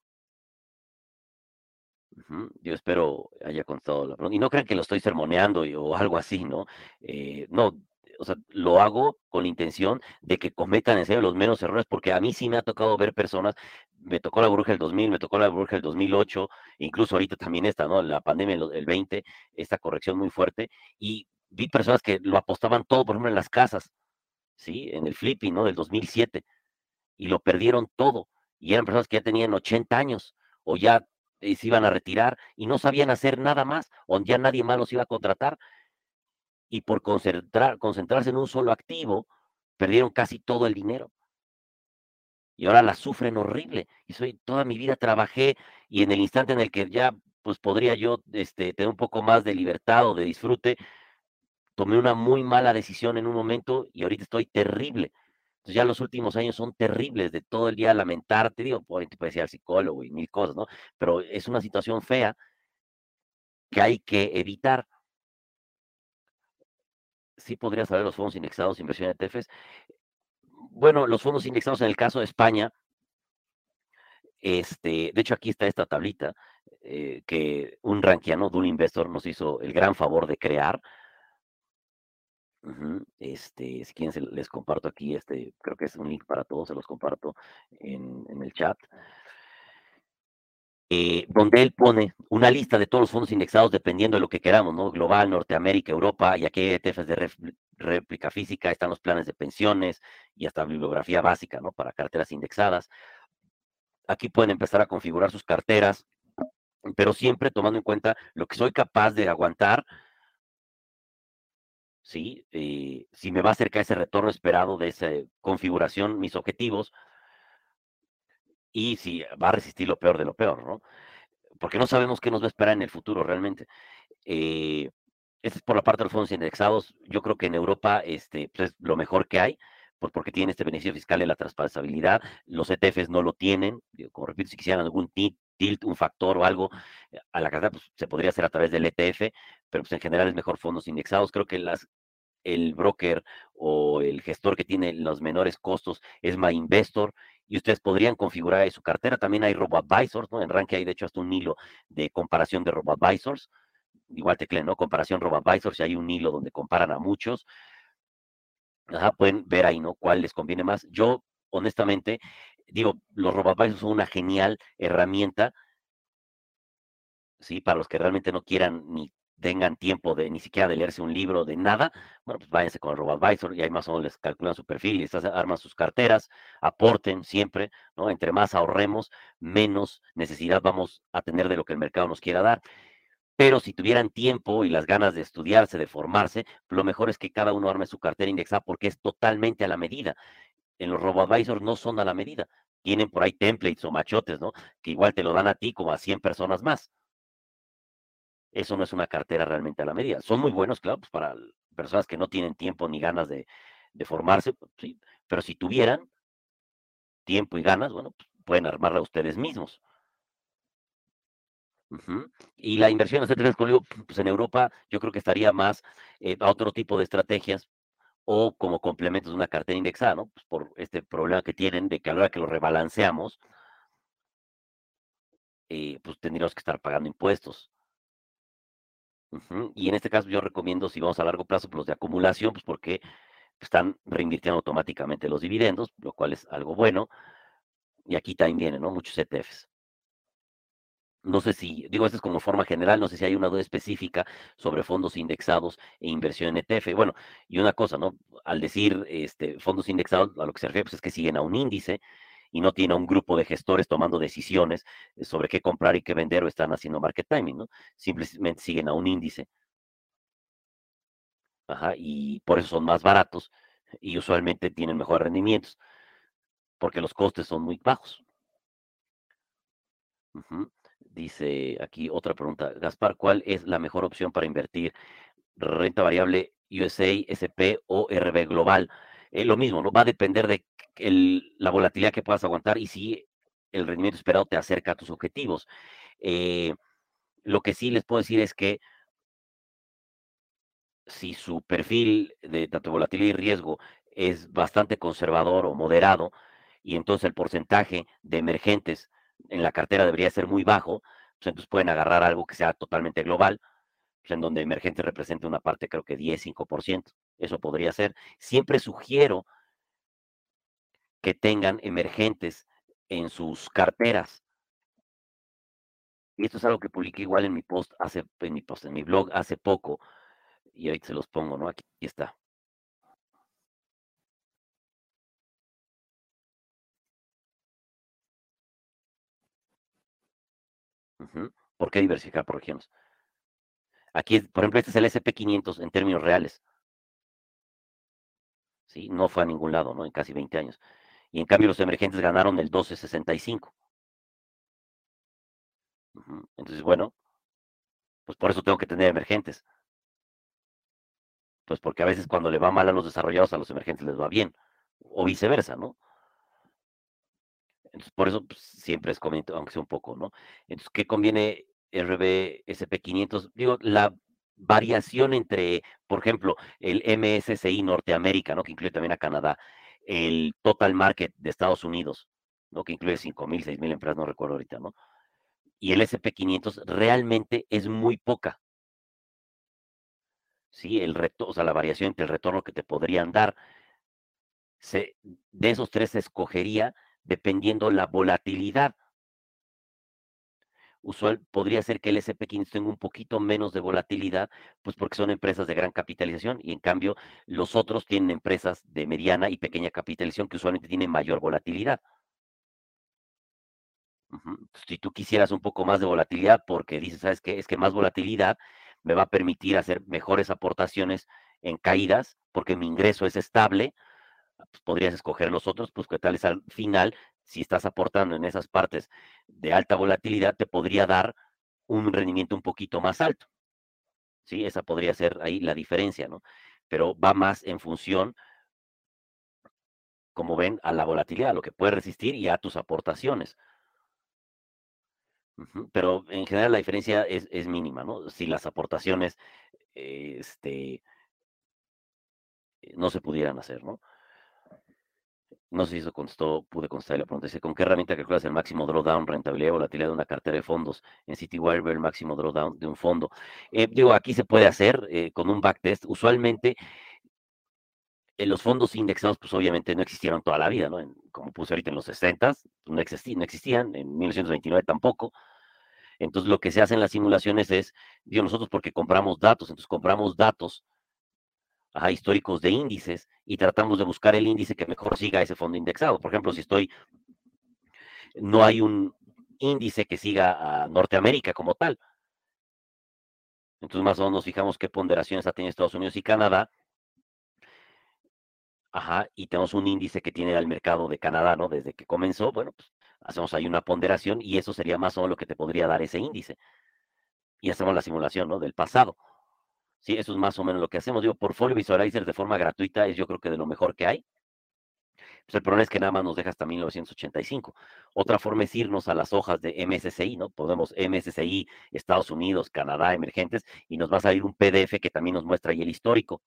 yo espero haya contado la pregunta. Y no crean que lo estoy sermoneando o algo así, ¿no? Eh, no, o sea, lo hago con la intención de que cometan en serio los menos errores, porque a mí sí me ha tocado ver personas, me tocó la bruja del 2000, me tocó la bruja del 2008, incluso ahorita también esta, ¿no? La pandemia del 20, esta corrección muy fuerte, y vi personas que lo apostaban todo, por ejemplo, en las casas, ¿sí? En el flipping, ¿no? Del 2007, y lo perdieron todo, y eran personas que ya tenían 80 años, o ya y se iban a retirar y no sabían hacer nada más, o ya nadie más los iba a contratar. Y por concentrar, concentrarse en un solo activo, perdieron casi todo el dinero. y ahora la sufren horrible. Y soy, toda mi vida trabajé y en el instante en el que ya pues podría yo este, tener un poco más de libertad o de disfrute, tomé una muy mala decisión en un momento y ahorita estoy terrible. Entonces ya los últimos años son terribles de todo el día lamentarte, digo, te puede decir al psicólogo y mil cosas, ¿no? Pero es una situación fea que hay que evitar. Sí podría saber los fondos indexados, inversión de ETFs. Bueno, los fondos indexados en el caso de España, este, de hecho aquí está esta tablita eh, que un rankiano, un Investor, nos hizo el gran favor de crear. Este, si quieren, les comparto aquí, este, creo que es un link para todos, se los comparto en, el chat. Eh, donde él pone una lista de todos los fondos indexados dependiendo de lo que queramos, ¿no? Global, Norteamérica, Europa, y aquí ETFs de réplica física, están los planes de pensiones y hasta bibliografía básica, ¿no? Para carteras indexadas. Aquí pueden empezar a configurar sus carteras, pero siempre tomando en cuenta lo que soy capaz de aguantar ¿sí? Eh, si me va a acercar ese retorno esperado de esa configuración, mis objetivos, y si va a resistir lo peor de lo peor, ¿no? Porque no sabemos qué nos va a esperar en el futuro realmente. Eh, este es por la parte de los fondos indexados. Yo creo que en Europa este, pues, es lo mejor que hay, porque tiene este beneficio fiscal de la transparenciabilidad. Los ETFs no lo tienen. Como repito, si quisieran algún tilt, un factor o algo eh, a la cartera, pues se podría hacer a través del ETF, pero pues en general es mejor fondos indexados. Creo que el broker o el gestor que tiene los menores costos es MyInvestor y ustedes podrían configurar ahí su cartera. También hay RoboAdvisors, ¿no? En Rankia hay de hecho hasta un hilo de comparación de RoboAdvisors. Igual tecleen, ¿no? Comparación RoboAdvisors y hay un hilo donde comparan a muchos. Ajá, pueden ver ahí, ¿no? ¿Cuál les conviene más? Yo, honestamente, digo, los RoboAdvisors son una genial herramienta, ¿sí? Para los que realmente no quieran ni tengan tiempo de ni siquiera de leerse un libro, de nada, bueno, pues váyanse con el RoboAdvisor y ahí más o menos les calculan su perfil y les arman sus carteras, aporten siempre, ¿no? Entre más ahorremos, menos necesidad vamos a tener de lo que el mercado nos quiera dar. Pero si tuvieran tiempo y las ganas de estudiarse, de formarse, lo mejor es que cada uno arme su cartera indexada porque es totalmente a la medida. En los RoboAdvisor no son a la medida. Tienen por ahí templates o machotes, ¿no? Que igual te lo dan a ti como a 100 personas más. Eso no es una cartera realmente a la medida. Son muy buenos, claro, pues para personas que no tienen tiempo ni ganas de, formarse, pues, sí, pero si tuvieran tiempo y ganas, bueno, pues pueden armarla ustedes mismos. Y la inversión en pues en Europa yo creo que estaría más eh, a otro tipo de estrategias o como complementos de una cartera indexada, ¿no? Pues por este problema que tienen de que a la hora que lo rebalanceamos, eh, pues tendríamos que estar pagando impuestos. Y en este caso yo recomiendo, si vamos a largo plazo, pues los de acumulación, pues porque están reinvirtiendo automáticamente los dividendos, lo cual es algo bueno. Y aquí también vienen, ¿no? Muchos ETFs. No sé si, digo, esto es como forma general, no sé si hay una duda específica sobre fondos indexados e inversión en ETF. Bueno, y una cosa, ¿no? Al decir este, fondos indexados, a lo que se refiere, pues es que siguen a un índice y no tiene un grupo de gestores tomando decisiones eh, sobre qué comprar y qué vender o están haciendo market timing, ¿no? Simplemente siguen a un índice. Ajá, y por eso son más baratos y usualmente tienen mejores rendimientos, porque los costes son muy bajos. Dice aquí otra pregunta. Gaspar, ¿cuál es la mejor opción para invertir? Renta variable USA, SP o RB Global. Lo mismo, ¿no? Va a depender de la volatilidad que puedas aguantar y si el rendimiento esperado te acerca a tus objetivos. Eh, lo que sí les puedo decir es que si su perfil de tanto volatilidad y riesgo es bastante conservador o moderado, y entonces el porcentaje de emergentes en la cartera debería ser muy bajo, pues entonces pueden agarrar algo que sea totalmente global, pues en donde emergente represente una parte, creo que 10, 5%. Eso podría ser. Siempre sugiero que tengan emergentes en sus carteras. Y esto es algo que publiqué igual en mi post hace, en mi post, en mi blog hace poco. Y ahorita se los pongo, ¿no? Aquí, está. ¿Por qué diversificar por regiones? Aquí, por ejemplo, este es el SP500 en términos reales. ¿Sí? No fue a ningún lado, ¿no? En casi 20 años. Y en cambio los emergentes ganaron el 12.65. Entonces, bueno, pues por eso tengo que tener emergentes. Pues porque a veces cuando le va mal a los desarrollados, a los emergentes les va bien, o viceversa, ¿no? Entonces, por eso pues, siempre es conveniente, aunque sea un poco, ¿no? Entonces, ¿qué conviene RB SP500? Digo, la variación entre, por ejemplo, el MSCI Norteamérica, ¿no? Que incluye también a Canadá, el Total Market de Estados Unidos, ¿no? Que incluye 5.000, 6.000 empresas, no recuerdo ahorita, ¿no? Y el SP500 realmente es muy poca. Sí, el reto, o sea, la variación entre el retorno que te podrían dar. Se, de esos tres se escogería dependiendo la volatilidad. Usual podría ser que el SP500 tenga un poquito menos de volatilidad, pues porque son empresas de gran capitalización y en cambio los otros tienen empresas de mediana y pequeña capitalización que usualmente tienen mayor volatilidad. Si tú quisieras un poco más de volatilidad, porque dices, ¿sabes qué? Es que más volatilidad me va a permitir hacer mejores aportaciones en caídas, porque mi ingreso es estable, pues, podrías escoger los otros, pues que tal es al final, si estás aportando en esas partes de alta volatilidad, te podría dar un rendimiento un poquito más alto. Sí, esa podría ser ahí la diferencia, ¿no? Pero va más en función, como ven, a la volatilidad, a lo que puede resistir y a tus aportaciones. Pero en general la diferencia es, es mínima, ¿no? Si las aportaciones este, no se pudieran hacer, ¿no? No sé si eso contestó, pude contestar la pregunta. ¿con qué herramienta calculas el máximo drawdown, rentabilidad volatilidad de una cartera de fondos? En CityWire ver el máximo drawdown de un fondo. Eh, digo, aquí se puede hacer eh, con un backtest. Usualmente, eh, los fondos indexados, pues obviamente no existieron toda la vida, ¿no? como puse ahorita en los 60, no, no existían, en 1929 tampoco. Entonces, lo que se hace en las simulaciones es, digo, nosotros porque compramos datos, entonces compramos datos históricos de índices y tratamos de buscar el índice que mejor siga ese fondo indexado. Por ejemplo, si estoy, no hay un índice que siga a Norteamérica como tal. Entonces, más o menos nos fijamos qué ponderaciones ha tenido Estados Unidos y Canadá. Ajá, y tenemos un índice que tiene al mercado de Canadá, ¿no? Desde que comenzó, bueno, pues hacemos ahí una ponderación y eso sería más o menos lo que te podría dar ese índice. Y hacemos la simulación, ¿no? Del pasado. Sí, eso es más o menos lo que hacemos. Digo, Portfolio Visualizer de forma gratuita es yo creo que de lo mejor que hay. Pues el problema es que nada más nos deja hasta 1985. Otra forma es irnos a las hojas de MSCI, ¿no? Podemos MSCI, Estados Unidos, Canadá, emergentes, y nos va a salir un PDF que también nos muestra ahí el histórico.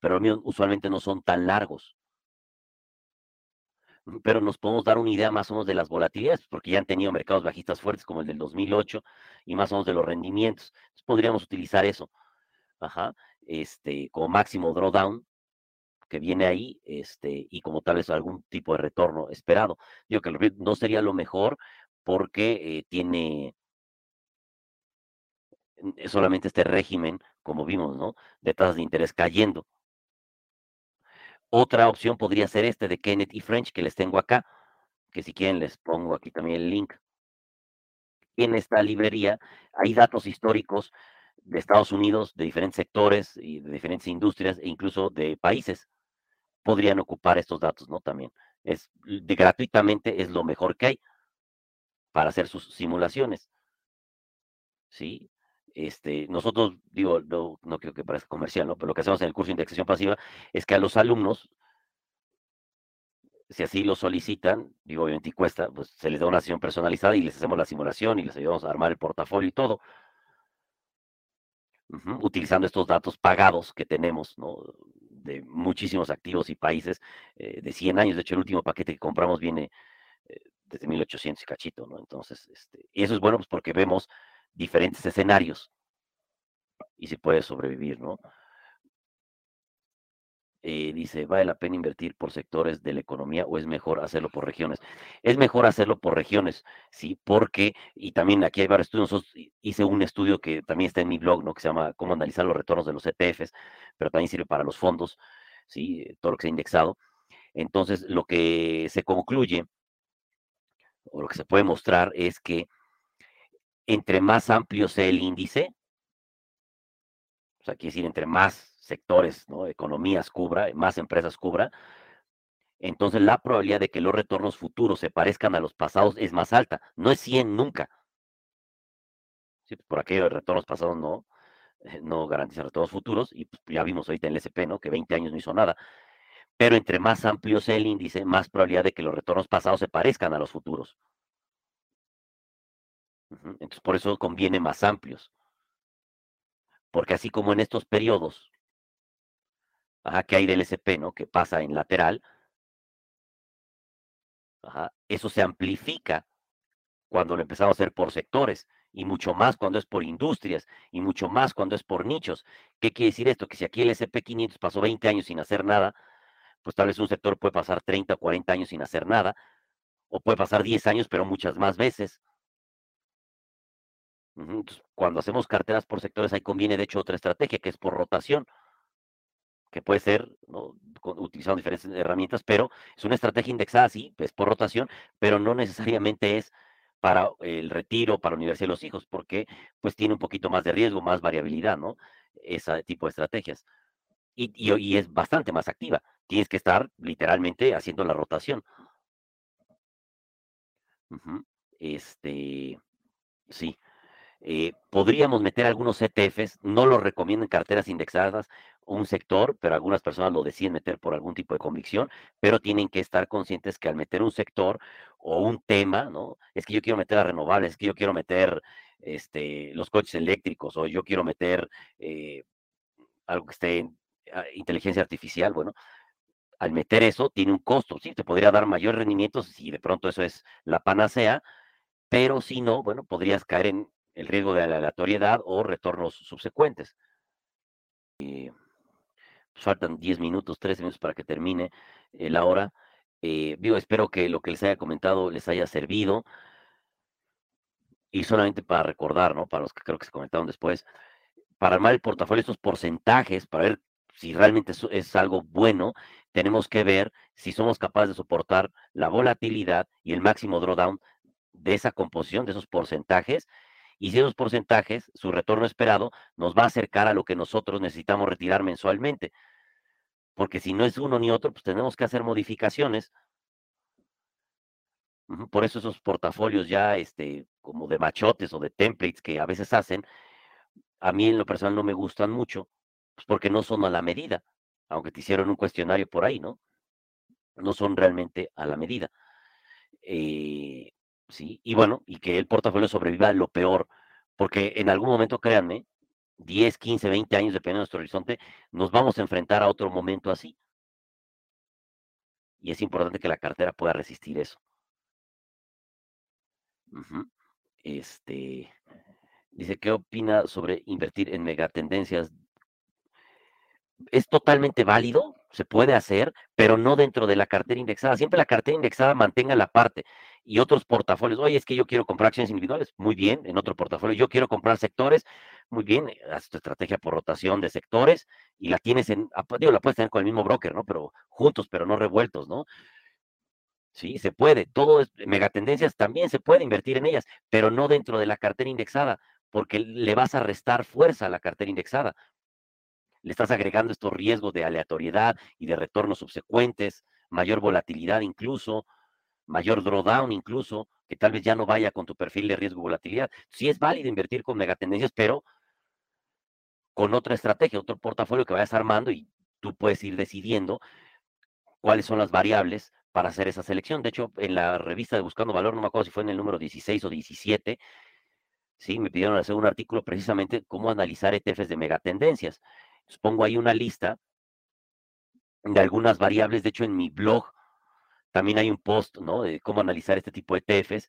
Pero usualmente no son tan largos pero nos podemos dar una idea más o menos de las volatilidades, porque ya han tenido mercados bajistas fuertes como el del 2008 y más o menos de los rendimientos. Entonces podríamos utilizar eso ajá, este, como máximo drawdown que viene ahí, este, y como tal vez algún tipo de retorno esperado. Digo que no sería lo mejor porque eh, tiene solamente este régimen, como vimos, ¿no? De tasas de interés cayendo. Otra opción podría ser este de Kenneth y French que les tengo acá, que si quieren les pongo aquí también el link. En esta librería hay datos históricos de Estados Unidos, de diferentes sectores y de diferentes industrias e incluso de países podrían ocupar estos datos, ¿no? También es de, gratuitamente es lo mejor que hay para hacer sus simulaciones. ¿Sí? Este, nosotros, digo, no, no creo que parezca comercial, ¿no? Pero lo que hacemos en el curso de indexación pasiva es que a los alumnos, si así lo solicitan, digo, obviamente cuesta, pues se les da una sesión personalizada y les hacemos la simulación y les ayudamos a armar el portafolio y todo utilizando estos datos pagados que tenemos, ¿no? De muchísimos activos y países eh, de 100 años. De hecho, el último paquete que compramos viene eh, desde 1800 y cachito, ¿no? Entonces, este, eso es bueno pues, porque vemos diferentes escenarios y se puede sobrevivir, ¿no? Eh, dice, ¿vale la pena invertir por sectores de la economía o es mejor hacerlo por regiones? Es mejor hacerlo por regiones, sí, porque, y también aquí hay varios estudios, hice un estudio que también está en mi blog, ¿no? Que se llama Cómo analizar los retornos de los ETFs, pero también sirve para los fondos, sí, todo lo que se ha indexado. Entonces, lo que se concluye, o lo que se puede mostrar es que entre más amplio sea el índice, o sea, quiere decir, entre más sectores, ¿no? economías cubra, más empresas cubra, entonces la probabilidad de que los retornos futuros se parezcan a los pasados es más alta. No es 100 nunca. Pues, por aquello de retornos pasados no, eh, no garantizan retornos futuros, y pues, ya vimos ahorita en el SP, ¿no? Que 20 años no hizo nada. Pero entre más amplio sea el índice, más probabilidad de que los retornos pasados se parezcan a los futuros. Entonces, por eso conviene más amplios. Porque así como en estos periodos que hay del SP, ¿no? Que pasa en lateral, eso se amplifica cuando lo empezamos a hacer por sectores y mucho más cuando es por industrias y mucho más cuando es por nichos. ¿Qué quiere decir esto? Que si aquí el SP500 pasó 20 años sin hacer nada, pues tal vez un sector puede pasar 30 o 40 años sin hacer nada, o puede pasar 10 años, pero muchas más veces. cuando hacemos carteras por sectores, ahí conviene de hecho otra estrategia, que es por rotación, que puede ser utilizando diferentes herramientas, pero es una estrategia indexada, sí, es por rotación, pero no necesariamente es para el retiro, para la universidad de los hijos, porque pues tiene un poquito más de riesgo, más variabilidad, ¿no? Ese tipo de estrategias. Y, y, es bastante más activa. Tienes que estar literalmente haciendo la rotación. Este, sí. Eh, podríamos meter algunos ETFs, no lo recomiendo en carteras indexadas, un sector, pero algunas personas lo deciden meter por algún tipo de convicción, pero tienen que estar conscientes que al meter un sector o un tema, ¿no? Es que yo quiero meter a renovables, es que yo quiero meter este, los coches eléctricos o yo quiero meter eh, algo que esté en ah, inteligencia artificial, bueno, al meter eso tiene un costo, sí, te podría dar mayor rendimiento si de pronto eso es la panacea, pero si no, bueno, podrías caer en el riesgo de la aleatoriedad o retornos subsecuentes. Eh, faltan 10 minutos, 13 minutos para que termine eh, la hora. Eh, espero que lo que les haya comentado les haya servido. Y solamente para recordar, ¿no? Para los que creo que se comentaron después, para armar el portafolio, estos porcentajes, para ver si realmente es algo bueno, tenemos que ver si somos capaces de soportar la volatilidad y el máximo drawdown de esa composición, de esos porcentajes, y si esos porcentajes, su retorno esperado, nos va a acercar a lo que nosotros necesitamos retirar mensualmente. Porque si no es uno ni otro, pues tenemos que hacer modificaciones. Por eso esos portafolios ya este, como de machotes o de templates que a veces hacen, a mí en lo personal no me gustan mucho, pues porque no son a la medida, aunque te hicieron un cuestionario por ahí, ¿no? No son realmente a la medida. Eh, ¿sí? Y bueno, y que el portafolio sobreviva lo peor, porque en algún momento, créanme, 10, 15, 20 años, dependiendo de nuestro horizonte, nos vamos a enfrentar a otro momento así. Y es importante que la cartera pueda resistir eso. Este dice, ¿qué opina sobre invertir en megatendencias? Es totalmente válido, se puede hacer, pero no dentro de la cartera indexada. Siempre la cartera indexada mantenga la parte y otros portafolios. Oye, es que yo quiero comprar acciones individuales, muy bien, en otro portafolio. Yo quiero comprar sectores, muy bien, eh, haz tu estrategia por rotación de sectores y la tienes en, digo, la puedes tener con el mismo broker, ¿no? Pero juntos, pero no revueltos, ¿no? Sí, se puede. Todo es, megatendencias también se puede invertir en ellas, pero no dentro de la cartera indexada, porque le vas a restar fuerza a la cartera indexada. Le estás agregando estos riesgos de aleatoriedad y de retornos subsecuentes, mayor volatilidad incluso, mayor drawdown incluso, que tal vez ya no vaya con tu perfil de riesgo volatilidad. Sí es válido invertir con megatendencias, pero con otra estrategia, otro portafolio que vayas armando y tú puedes ir decidiendo cuáles son las variables para hacer esa selección. De hecho, en la revista de Buscando Valor, no me acuerdo si fue en el número 16 o 17, sí, me pidieron hacer un artículo precisamente cómo analizar ETFs de megatendencias. Pongo ahí una lista de algunas variables. De hecho, en mi blog también hay un post, ¿no? De cómo analizar este tipo de ETFs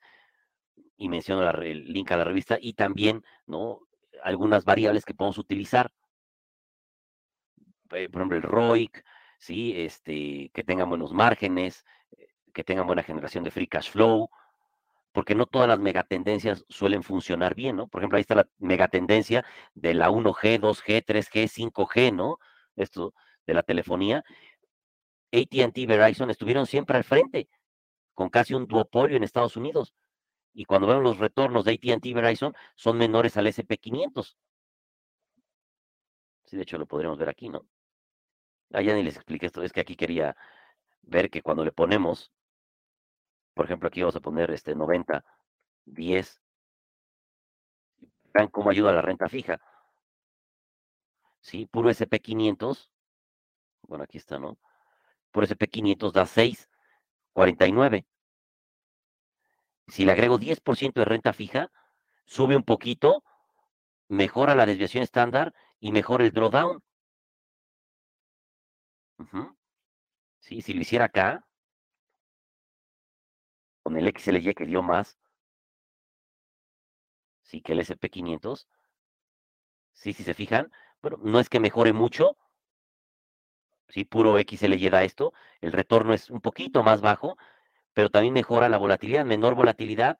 y menciono el link a la revista y también, ¿no? Algunas variables que podemos utilizar. Eh, por ejemplo, el ROIC, ¿sí? Este, que tengan buenos márgenes, eh, que tengan buena generación de free cash flow, porque no todas las megatendencias suelen funcionar bien, ¿no? Por ejemplo, ahí está la megatendencia de la 1G, 2G, 3G, 5G, ¿no? Esto de la telefonía, ATT y Verizon estuvieron siempre al frente, con casi un duopolio en Estados Unidos. Y cuando vemos los retornos de ATT y Verizon, son menores al SP500. Sí, de hecho lo podríamos ver aquí, ¿no? Ah, ni les expliqué esto, es que aquí quería ver que cuando le ponemos, por ejemplo, aquí vamos a poner este 90, 10, vean cómo ayuda la renta fija. ¿Sí? Puro SP500, bueno, aquí está, ¿no? Puro SP500 da 6, 49. Si le agrego 10% de renta fija, sube un poquito, mejora la desviación estándar y mejora el drawdown. Sí, si lo hiciera acá, con el XLY que dio más, sí, que el SP500, sí, si se fijan, pero no es que mejore mucho, sí, puro XLY da esto, el retorno es un poquito más bajo, pero también mejora la volatilidad, menor volatilidad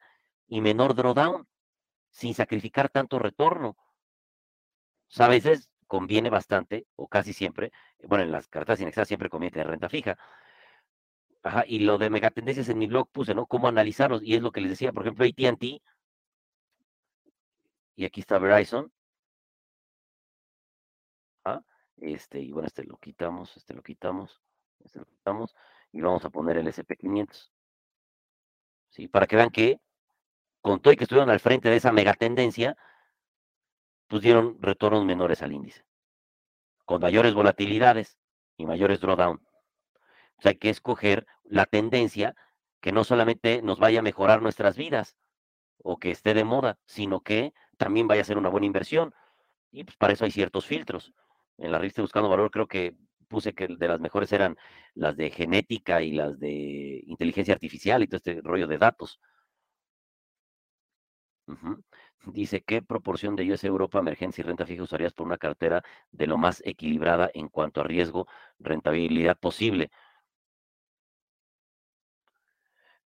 y menor drawdown, sin sacrificar tanto retorno. a veces conviene bastante, o casi siempre, bueno, en las cartas indexadas siempre conviene tener renta fija. Ajá, y lo de megatendencias en mi blog puse, ¿no? Cómo analizarlos, y es lo que les decía, por ejemplo, ATT, y aquí está Verizon. ¿ah? Este, y bueno, este lo quitamos, este lo quitamos, este lo quitamos, y vamos a poner el SP500. ¿Sí? Para que vean que, con todo y que estuvieron al frente de esa megatendencia, pues dieron retornos menores al índice, con mayores volatilidades y mayores drawdown. O sea, hay que escoger la tendencia que no solamente nos vaya a mejorar nuestras vidas o que esté de moda, sino que también vaya a ser una buena inversión. Y pues para eso hay ciertos filtros. En la revista Buscando Valor creo que puse que de las mejores eran las de genética y las de inteligencia artificial y todo este rollo de datos. Dice, ¿qué proporción de US Europa, emergencia y renta fija usarías por una cartera de lo más equilibrada en cuanto a riesgo, rentabilidad posible?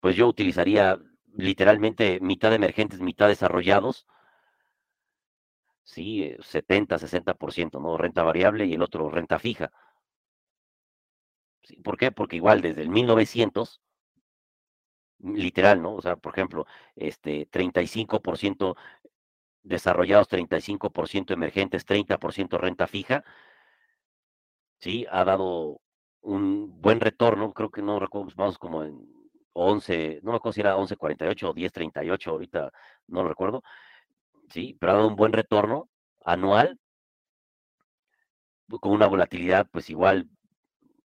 Pues yo utilizaría literalmente mitad emergentes, mitad desarrollados. Sí, 70, 60%, ¿no? Renta variable y el otro renta fija. ¿Por qué? Porque igual desde el 1900 literal, ¿no? O sea, por ejemplo, este 35% desarrollados, 35% emergentes, 30% renta fija, sí, ha dado un buen retorno, creo que no recuerdo, vamos como en 11, no me acuerdo si era 11.48 o 10.38, ahorita no lo recuerdo, sí, pero ha dado un buen retorno anual con una volatilidad pues igual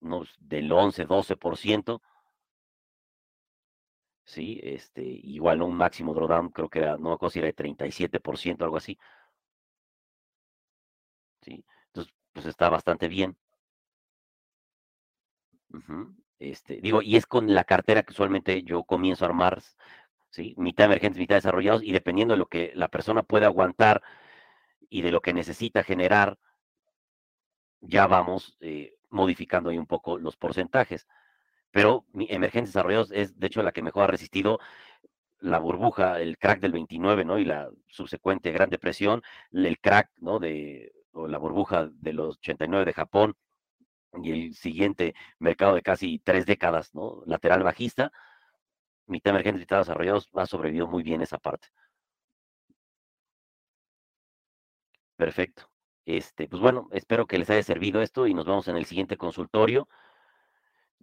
no, del 11, 12%, ¿sí? Este, igual un máximo drawdown, creo que era, no me acuerdo si era de 37%, algo así. ¿Sí? Entonces, pues está bastante bien. Este, digo, y es con la cartera que usualmente yo comienzo a armar, ¿sí? Mitad emergentes, mitad desarrollados, y dependiendo de lo que la persona puede aguantar y de lo que necesita generar, ya vamos eh, modificando ahí un poco los porcentajes pero mi emergencia desarrollados es de hecho la que mejor ha resistido la burbuja, el crack del 29, ¿no? Y la subsecuente Gran Depresión, el crack, ¿no? De o la burbuja de los 89 de Japón y el siguiente mercado de casi tres décadas, ¿no? Lateral bajista, mitad emergentes, mitad desarrollados, ha sobrevivido muy bien esa parte. Perfecto. Este, pues bueno, espero que les haya servido esto y nos vemos en el siguiente consultorio.